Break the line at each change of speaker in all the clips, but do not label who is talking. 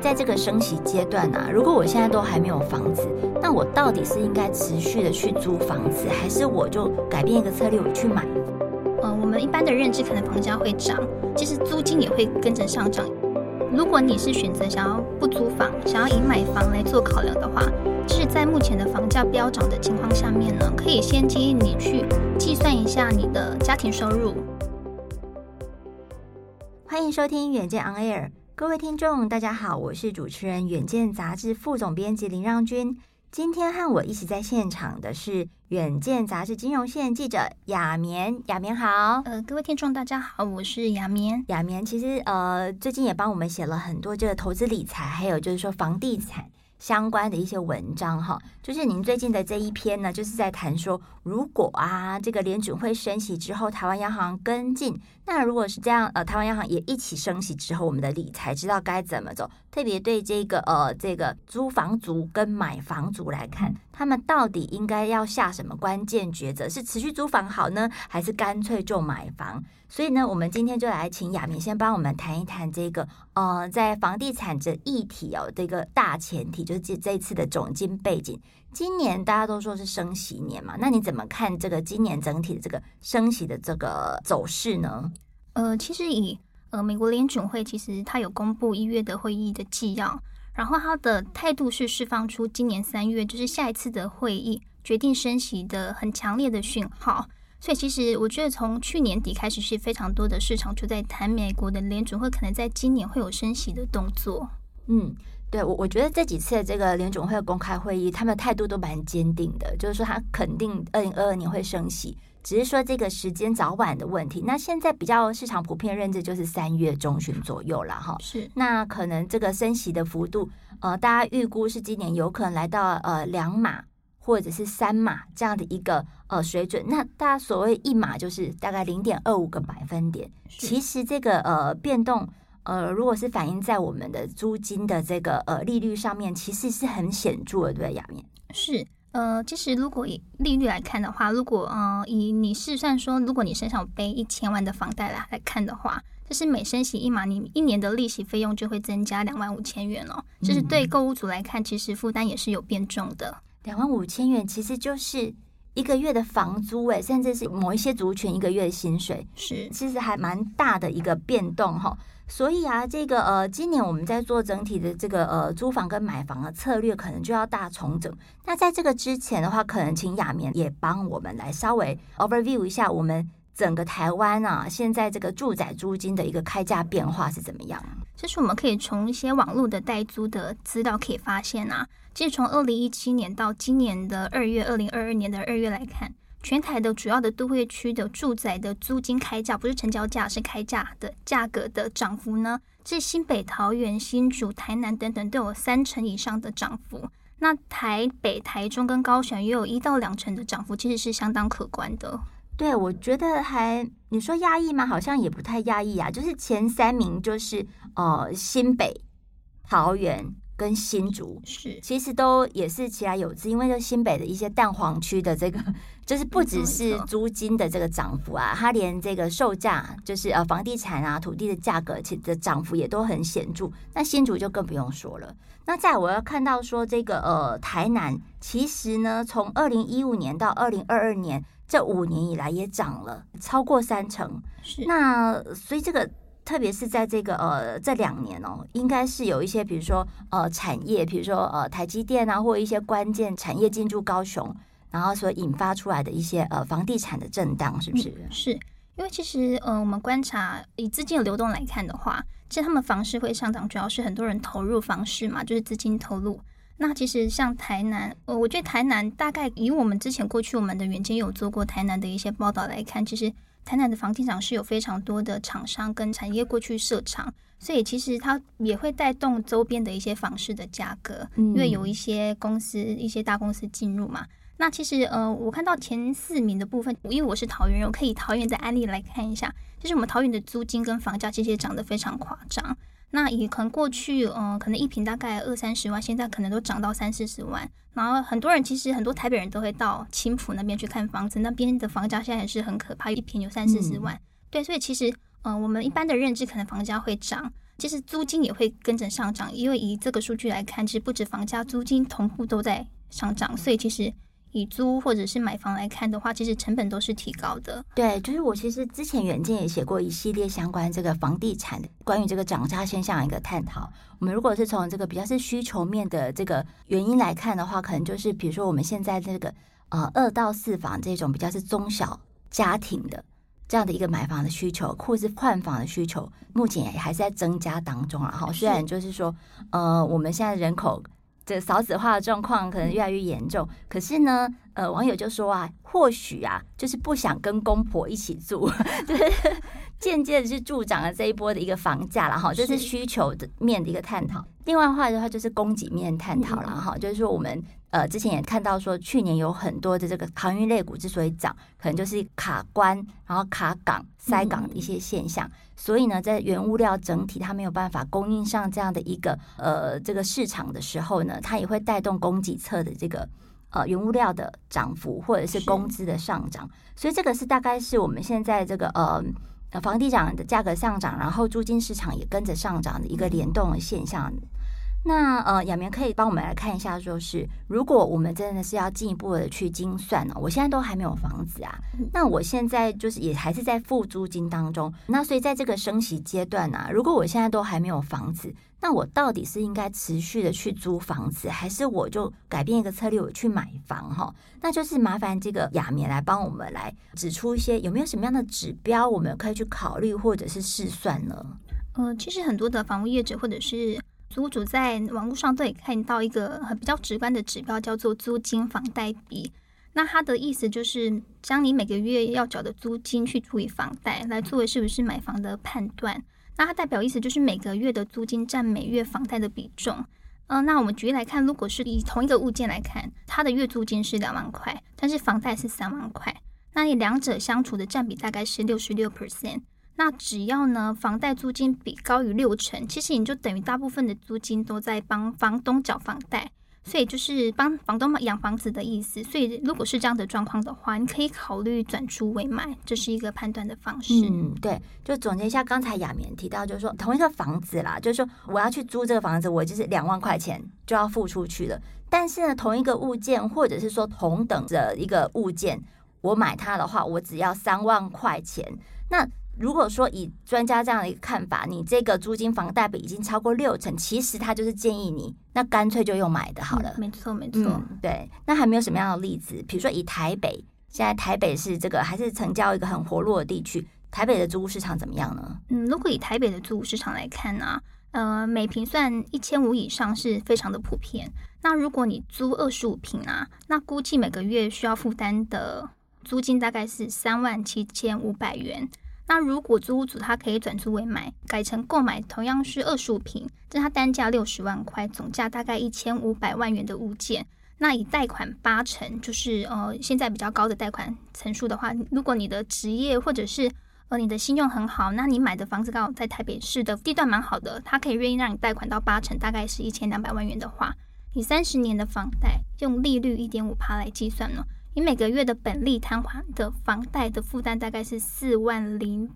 在这个升息阶段啊，如果我现在都还没有房子，那我到底是应该持续的去租房子，还是我就改变一个策略，我去买？
呃，我们一般的认知可能房价会涨，其实租金也会跟着上涨。如果你是选择想要不租房，想要以买房来做考量的话，就是在目前的房价飙涨的情况下面呢，可以先建议你去计算一下你的家庭收入。
欢迎收听远见 On Air，各位听众，大家好，我是主持人远见杂志副总编辑林让君。今天和我一起在现场的是远见杂志金融线记者亚棉，亚棉好。
呃，各位听众大家好，我是亚棉。
亚棉其实呃最近也帮我们写了很多这个投资理财，还有就是说房地产。相关的一些文章哈，就是您最近的这一篇呢，就是在谈说，如果啊这个联准会升息之后，台湾央行跟进，那如果是这样，呃，台湾央行也一起升息之后，我们的理财知道该怎么走？特别对这个呃这个租房族跟买房族来看，他们到底应该要下什么关键抉择？是持续租房好呢，还是干脆就买房？所以呢，我们今天就来请亚明先帮我们谈一谈这个，呃，在房地产这议题哦，这个大前提就是这这次的总经背景。今年大家都说是升息年嘛，那你怎么看这个今年整体的这个升息的这个走势呢？
呃，其实以呃美国联准会其实它有公布一月的会议的纪要，然后它的态度是释放出今年三月就是下一次的会议决定升息的很强烈的讯号。所以，其实我觉得从去年底开始，是非常多的市场就在谈美国的联准会可能在今年会有升息的动作。
嗯，对我，我觉得这几次的这个联总会的公开会议，他们的态度都蛮坚定的，就是说他肯定二零二二年会升息，只是说这个时间早晚的问题。那现在比较市场普遍认知就是三月中旬左右了哈。
是，
那可能这个升息的幅度，呃，大家预估是今年有可能来到呃两码。或者是三码这样的一个呃水准，那大家所谓一码就是大概零点二五个百分点。其实这个呃变动呃，如果是反映在我们的租金的这个呃利率上面，其实是很显著的，对，亚面。
是呃，其实如果以利率来看的话，如果呃以你试算说，如果你身上背一千万的房贷来来看的话，就是每升息一码，你一年的利息费用就会增加两万五千元哦。就是对购物族来看，其实负担也是有变重的。
两万五千元其实就是一个月的房租诶，甚至是某一些族群一个月的薪水，
是
其实还蛮大的一个变动哈。所以啊，这个呃，今年我们在做整体的这个呃租房跟买房的策略，可能就要大重整。那在这个之前的话，可能请亚棉也帮我们来稍微 overview 一下我们整个台湾啊，现在这个住宅租金的一个开价变化是怎么样？
就是我们可以从一些网络的代租的资料可以发现啊。其实从二零一七年到今年的二月，二零二二年的二月来看，全台的主要的都会区的住宅的租金开价，不是成交价，是开价的价格的涨幅呢，这新北、桃园、新竹、台南等等都有三成以上的涨幅。那台北、台中跟高雄也有一到两成的涨幅，其实是相当可观的。
对，我觉得还你说压抑吗？好像也不太压抑啊，就是前三名就是呃新北、桃园。跟新竹
是，
其实都也是其来有之，因为就新北的一些蛋黄区的这个，就是不只是租金的这个涨幅啊，它连这个售价，就是呃房地产啊土地的价格，其实的涨幅也都很显著。那新竹就更不用说了。那在我要看到说这个呃台南，其实呢从二零一五年到二零二二年这五年以来也涨了超过三成。
是，
那所以这个。特别是在这个呃这两年哦，应该是有一些比如说呃产业，比如说呃台积电啊，或一些关键产业进驻高雄，然后所引发出来的一些呃房地产的震荡，是不是？
嗯、是因为其实呃我们观察以资金的流动来看的话，其实他们房市会上涨，主要是很多人投入房市嘛，就是资金投入。那其实像台南，呃，我觉得台南大概以我们之前过去我们的远见有做过台南的一些报道来看，其实台南的房地产是有非常多的厂商跟产业过去设厂，所以其实它也会带动周边的一些房市的价格，因为有一些公司、一些大公司进入嘛。那其实呃，我看到前四名的部分，因为我是桃园人，我可以桃园的案例来看一下，就是我们桃园的租金跟房价其实也涨得非常夸张。那也可能过去，嗯、呃，可能一平大概二三十万，现在可能都涨到三四十万。然后很多人其实很多台北人都会到青浦那边去看房子，那边的房价现在也是很可怕，一平有三四十万。嗯、对，所以其实，嗯、呃，我们一般的认知可能房价会涨，其实租金也会跟着上涨，因为以这个数据来看，其实不止房价，租金同步都在上涨，所以其实。以租或者是买房来看的话，其实成本都是提高的。
对，就是我其实之前远见也写过一系列相关这个房地产关于这个涨价现象的一个探讨。我们如果是从这个比较是需求面的这个原因来看的话，可能就是比如说我们现在这个呃二到四房这种比较是中小家庭的这样的一个买房的需求，或是换房的需求，目前也还是在增加当中然后。虽然就是说呃我们现在人口。这个少子化的状况可能越来越严重，可是呢，呃，网友就说啊，或许啊，就是不想跟公婆一起住，就是间接的是助长了这一波的一个房价了哈，这是需求的面的一个探讨。另外的话的话，就是供给面探讨了哈，就是说我们。呃，之前也看到说，去年有很多的这个航运类股之所以涨，可能就是卡关，然后卡港、塞港的一些现象。嗯、所以呢，在原物料整体它没有办法供应上这样的一个呃这个市场的时候呢，它也会带动供给侧的这个呃原物料的涨幅或者是工资的上涨。所以这个是大概是我们现在这个呃房地产的价格上涨，然后租金市场也跟着上涨的一个联动的现象。那呃，亚明可以帮我们来看一下，就是如果我们真的是要进一步的去精算呢，我现在都还没有房子啊，那我现在就是也还是在付租金当中，那所以在这个升息阶段呢、啊，如果我现在都还没有房子，那我到底是应该持续的去租房子，还是我就改变一个策略，我去买房哈？那就是麻烦这个雅棉来帮我们来指出一些有没有什么样的指标，我们可以去考虑或者是试算呢？
呃，其实很多的房屋业者或者是。租主在网络上都可以看到一个很比较直观的指标，叫做租金房贷比。那它的意思就是将你每个月要缴的租金去除以房贷，来作为是不是买房的判断。那它代表意思就是每个月的租金占每月房贷的比重。嗯、呃，那我们举例来看，如果是以同一个物件来看，它的月租金是两万块，但是房贷是三万块，那你两者相处的占比大概是六十六 percent。那只要呢，房贷租金比高于六成，其实你就等于大部分的租金都在帮房东缴房贷，所以就是帮房东嘛养房子的意思。所以如果是这样的状况的话，你可以考虑转租为买，这是一个判断的方式。
嗯，对，就总结一下刚才亚棉提到，就是说同一个房子啦，就是说我要去租这个房子，我就是两万块钱就要付出去了。但是呢，同一个物件或者是说同等的一个物件，我买它的话，我只要三万块钱。那如果说以专家这样的一个看法，你这个租金房贷比已经超过六成，其实他就是建议你，那干脆就用买的好了。
嗯、没错，没错、
嗯。对，那还没有什么样的例子？比如说以台北，现在台北是这个还是成交一个很活络的地区，台北的租屋市场怎么样呢？
嗯，如果以台北的租屋市场来看呢、啊，呃，每平算一千五以上是非常的普遍。那如果你租二十五平啊，那估计每个月需要负担的租金大概是三万七千五百元。那如果租屋主他可以转租为买，改成购买同样是二十五坪，这他单价六十万块，总价大概一千五百万元的物件，那以贷款八成，就是呃现在比较高的贷款层数的话，如果你的职业或者是呃你的信用很好，那你买的房子刚好在台北市的地段蛮好的，他可以愿意让你贷款到八成，大概是一千两百万元的话，你三十年的房贷用利率一点五趴来计算呢？你每个月的本利摊还的房贷的负担大概是四万零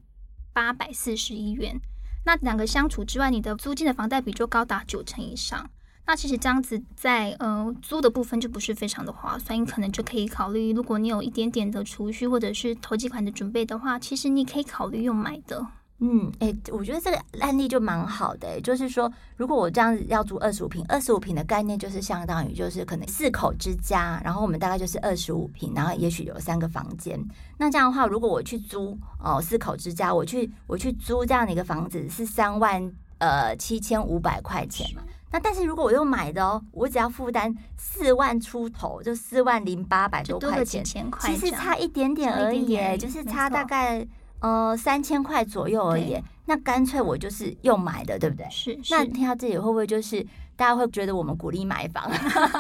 八百四十一元，那两个相处之外，你的租金的房贷比就高达九成以上。那其实这样子在呃租的部分就不是非常的划算，你可能就可以考虑，如果你有一点点的储蓄或者是头期款的准备的话，其实你可以考虑用买的。
嗯，哎、欸，我觉得这个案例就蛮好的、欸，就是说，如果我这样子要租二十五平，二十五平的概念就是相当于就是可能四口之家，然后我们大概就是二十五平，然后也许有三个房间。那这样的话，如果我去租哦四口之家，我去我去租这样的一个房子是三万呃七千五百块钱嘛。那但是如果我又买的哦，我只要负担四万出头，就四万零八百多块
钱，
其实差一点点而已，就是差大概呃三千块左右而已。那干脆我就是又买的，对不对？
是。是
那听到这里会不会就是？大家会觉得我们鼓励买房，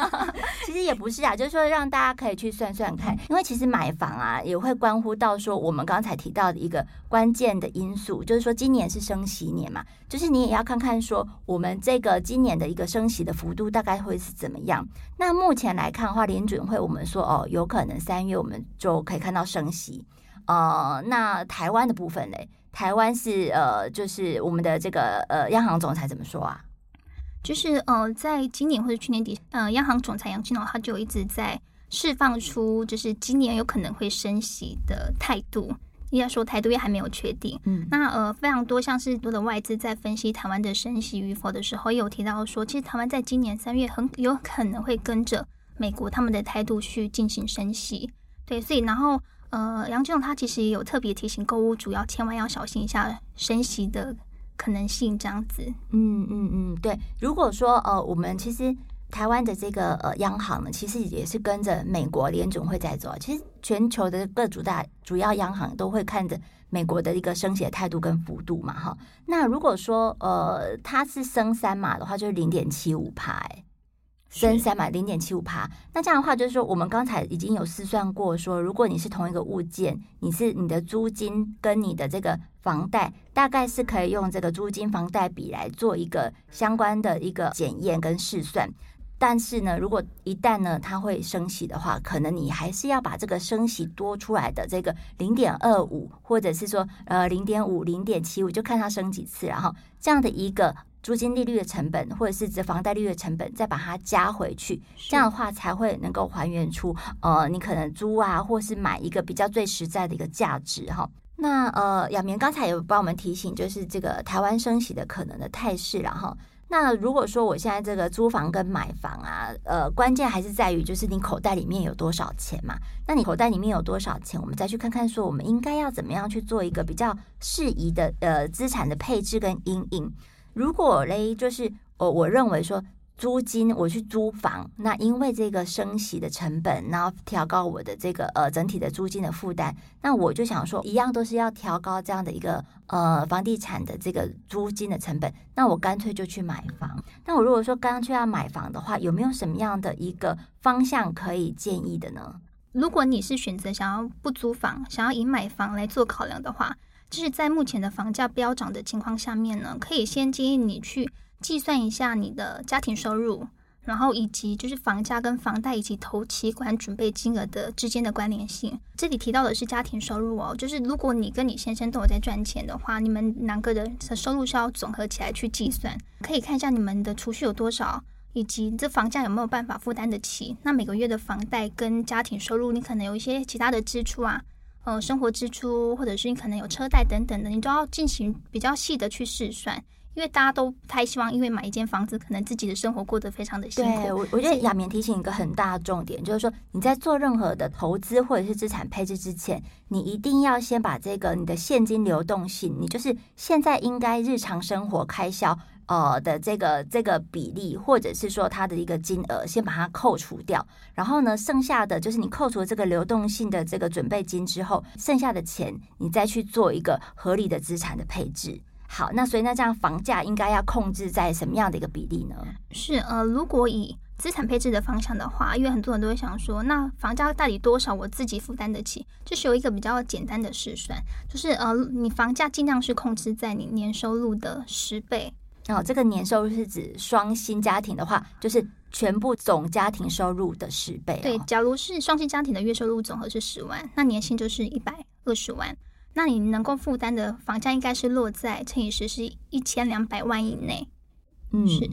其实也不是啊，就是说让大家可以去算算看，因为其实买房啊也会关乎到说我们刚才提到的一个关键的因素，就是说今年是升息年嘛，就是你也要看看说我们这个今年的一个升息的幅度大概会是怎么样。那目前来看的话，联准会我们说哦，有可能三月我们就可以看到升息。呃，那台湾的部分嘞，台湾是呃，就是我们的这个呃央行总裁怎么说啊？
就是呃，在今年或者去年底，呃，央行总裁杨金龙他就一直在释放出，就是今年有可能会升息的态度。应该说态度也还没有确定。嗯，那呃，非常多像是多的外资在分析台湾的升息与否的时候，也有提到说，其实台湾在今年三月很有可能会跟着美国他们的态度去进行升息。对，所以然后呃，杨金龙他其实也有特别提醒购物主要千万要小心一下升息的。可能性这样子，
嗯嗯嗯，对。如果说呃，我们其实台湾的这个呃央行呢，其实也是跟着美国联准会在做。其实全球的各主大主要央行都会看着美国的一个升息的态度跟幅度嘛，哈。那如果说呃，它是升三码的话，就是零点七五趴，升三码零点七五趴，那这样的话就是说，我们刚才已经有试算过，说如果你是同一个物件，你是你的租金跟你的这个房贷，大概是可以用这个租金房贷比来做一个相关的一个检验跟试算。但是呢，如果一旦呢它会升息的话，可能你还是要把这个升息多出来的这个零点二五，或者是说呃零点五、零点七五，就看它升几次，然后这样的一个。租金利率的成本，或者是指房贷利率的成本，再把它加回去，这样的话才会能够还原出呃，你可能租啊，或是买一个比较最实在的一个价值哈。那呃，亚明刚才有帮我们提醒，就是这个台湾升息的可能的态势，了哈那如果说我现在这个租房跟买房啊，呃，关键还是在于就是你口袋里面有多少钱嘛。那你口袋里面有多少钱，我们再去看看说我们应该要怎么样去做一个比较适宜的呃资产的配置跟因应。如果嘞，就是我我认为说租金我去租房，那因为这个升息的成本，然后调高我的这个呃整体的租金的负担，那我就想说，一样都是要调高这样的一个呃房地产的这个租金的成本，那我干脆就去买房。那我如果说干脆要买房的话，有没有什么样的一个方向可以建议的呢？
如果你是选择想要不租房，想要以买房来做考量的话。就是在目前的房价飙涨的情况下面呢，可以先建议你去计算一下你的家庭收入，然后以及就是房价跟房贷以及头期款准备金额的之间的关联性。这里提到的是家庭收入哦，就是如果你跟你先生都有在赚钱的话，你们两个人的收入是要总合起来去计算，可以看一下你们的储蓄有多少，以及这房价有没有办法负担得起。那每个月的房贷跟家庭收入，你可能有一些其他的支出啊。呃，生活支出，或者是你可能有车贷等等的，你都要进行比较细的去试算，因为大家都不太希望，因为买一间房子，可能自己的生活过得非常的辛苦。
对，我我觉得亚绵提醒一个很大的重点，就是说你在做任何的投资或者是资产配置之前，你一定要先把这个你的现金流动性，你就是现在应该日常生活开销。呃的这个这个比例，或者是说它的一个金额，先把它扣除掉，然后呢，剩下的就是你扣除这个流动性的这个准备金之后，剩下的钱你再去做一个合理的资产的配置。好，那所以那这样房价应该要控制在什么样的一个比例呢？
是呃，如果以资产配置的方向的话，因为很多人都会想说，那房价到底多少我自己负担得起？就是有一个比较简单的试算，就是呃，你房价尽量是控制在你年收入的十倍。
哦，这个年收入是指双薪家庭的话，就是全部总家庭收入的十倍哦。
对，假如是双薪家庭的月收入总和是十万，那年薪就是一百二十万，那你能够负担的房价应该是落在乘以十是一千两百万以内。
嗯，是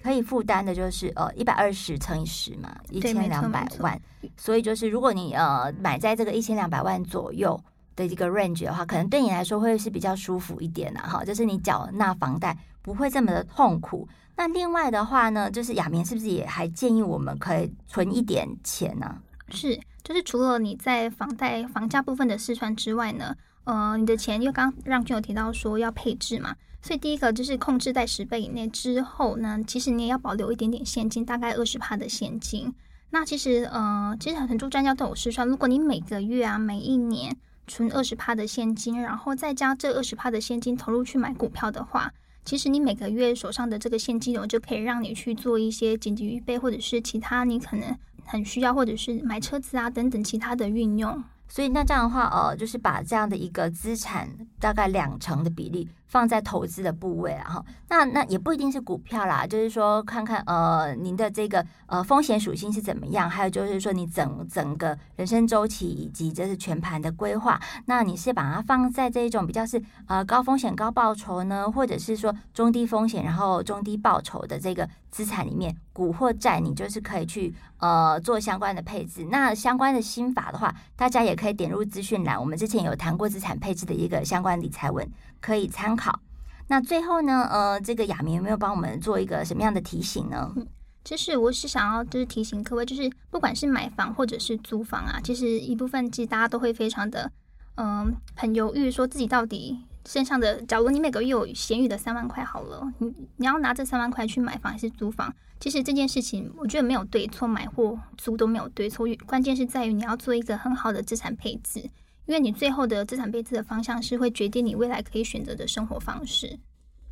可以负担的，就是呃一百二十乘以十嘛，一千两百万。所以就是如果你呃买在这个一千两百万左右的一个 range 的话，可能对你来说会是比较舒服一点的哈，就是你缴纳房贷。不会这么的痛苦。那另外的话呢，就是亚绵是不是也还建议我们可以存一点钱呢？
是，就是除了你在房贷房价部分的试算之外呢，呃，你的钱，又刚让君有提到说要配置嘛，所以第一个就是控制在十倍以内之后呢，其实你也要保留一点点现金，大概二十帕的现金。那其实呃，其实很多专家都有试算，如果你每个月啊，每一年存二十帕的现金，然后再加这二十帕的现金投入去买股票的话，其实你每个月手上的这个现金流就可以让你去做一些紧急预备，或者是其他你可能很需要，或者是买车子啊等等其他的运用。
所以那这样的话，呃，就是把这样的一个资产大概两成的比例放在投资的部位啊，哈，那那也不一定是股票啦，就是说看看呃您的这个呃风险属性是怎么样，还有就是说你整整个人生周期以及这是全盘的规划，那你是把它放在这一种比较是呃高风险高报酬呢，或者是说中低风险然后中低报酬的这个资产里面，股或债，你就是可以去呃做相关的配置。那相关的心法的话，大家也可以点入资讯栏，我们之前有谈过资产配置的一个相关理财文，可以参考。那最后呢，呃，这个亚明有没有帮我们做一个什么样的提醒呢？
嗯，就是我是想要就是提醒各位，就是不管是买房或者是租房啊，其实一部分其实大家都会非常的嗯、很犹豫，说自己到底。身上的，假如你每个月有闲余的三万块，好了，你你要拿这三万块去买房还是租房？其实这件事情，我觉得没有对错，买或租都没有对错，关键是在于你要做一个很好的资产配置，因为你最后的资产配置的方向是会决定你未来可以选择的生活方式。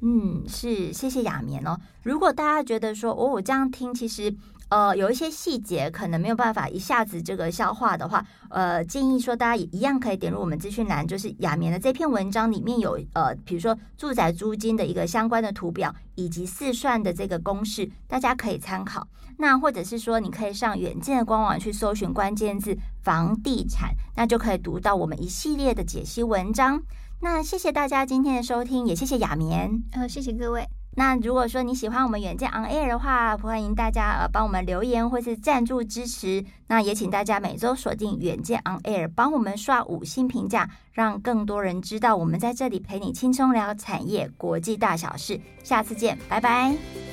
嗯，是，谢谢雅棉哦。如果大家觉得说，哦，我这样听，其实。呃，有一些细节可能没有办法一下子这个消化的话，呃，建议说大家也一样可以点入我们资讯栏，就是亚棉的这篇文章里面有呃，比如说住宅租金的一个相关的图表以及试算的这个公式，大家可以参考。那或者是说，你可以上远见的官网去搜寻关键字房地产，那就可以读到我们一系列的解析文章。那谢谢大家今天的收听，也谢谢雅棉，
呃，谢谢各位。
那如果说你喜欢我们远见 On Air 的话，欢迎大家呃帮我们留言或是赞助支持。那也请大家每周锁定远见 On Air，帮我们刷五星评价，让更多人知道我们在这里陪你轻松聊产业国际大小事。下次见，拜拜。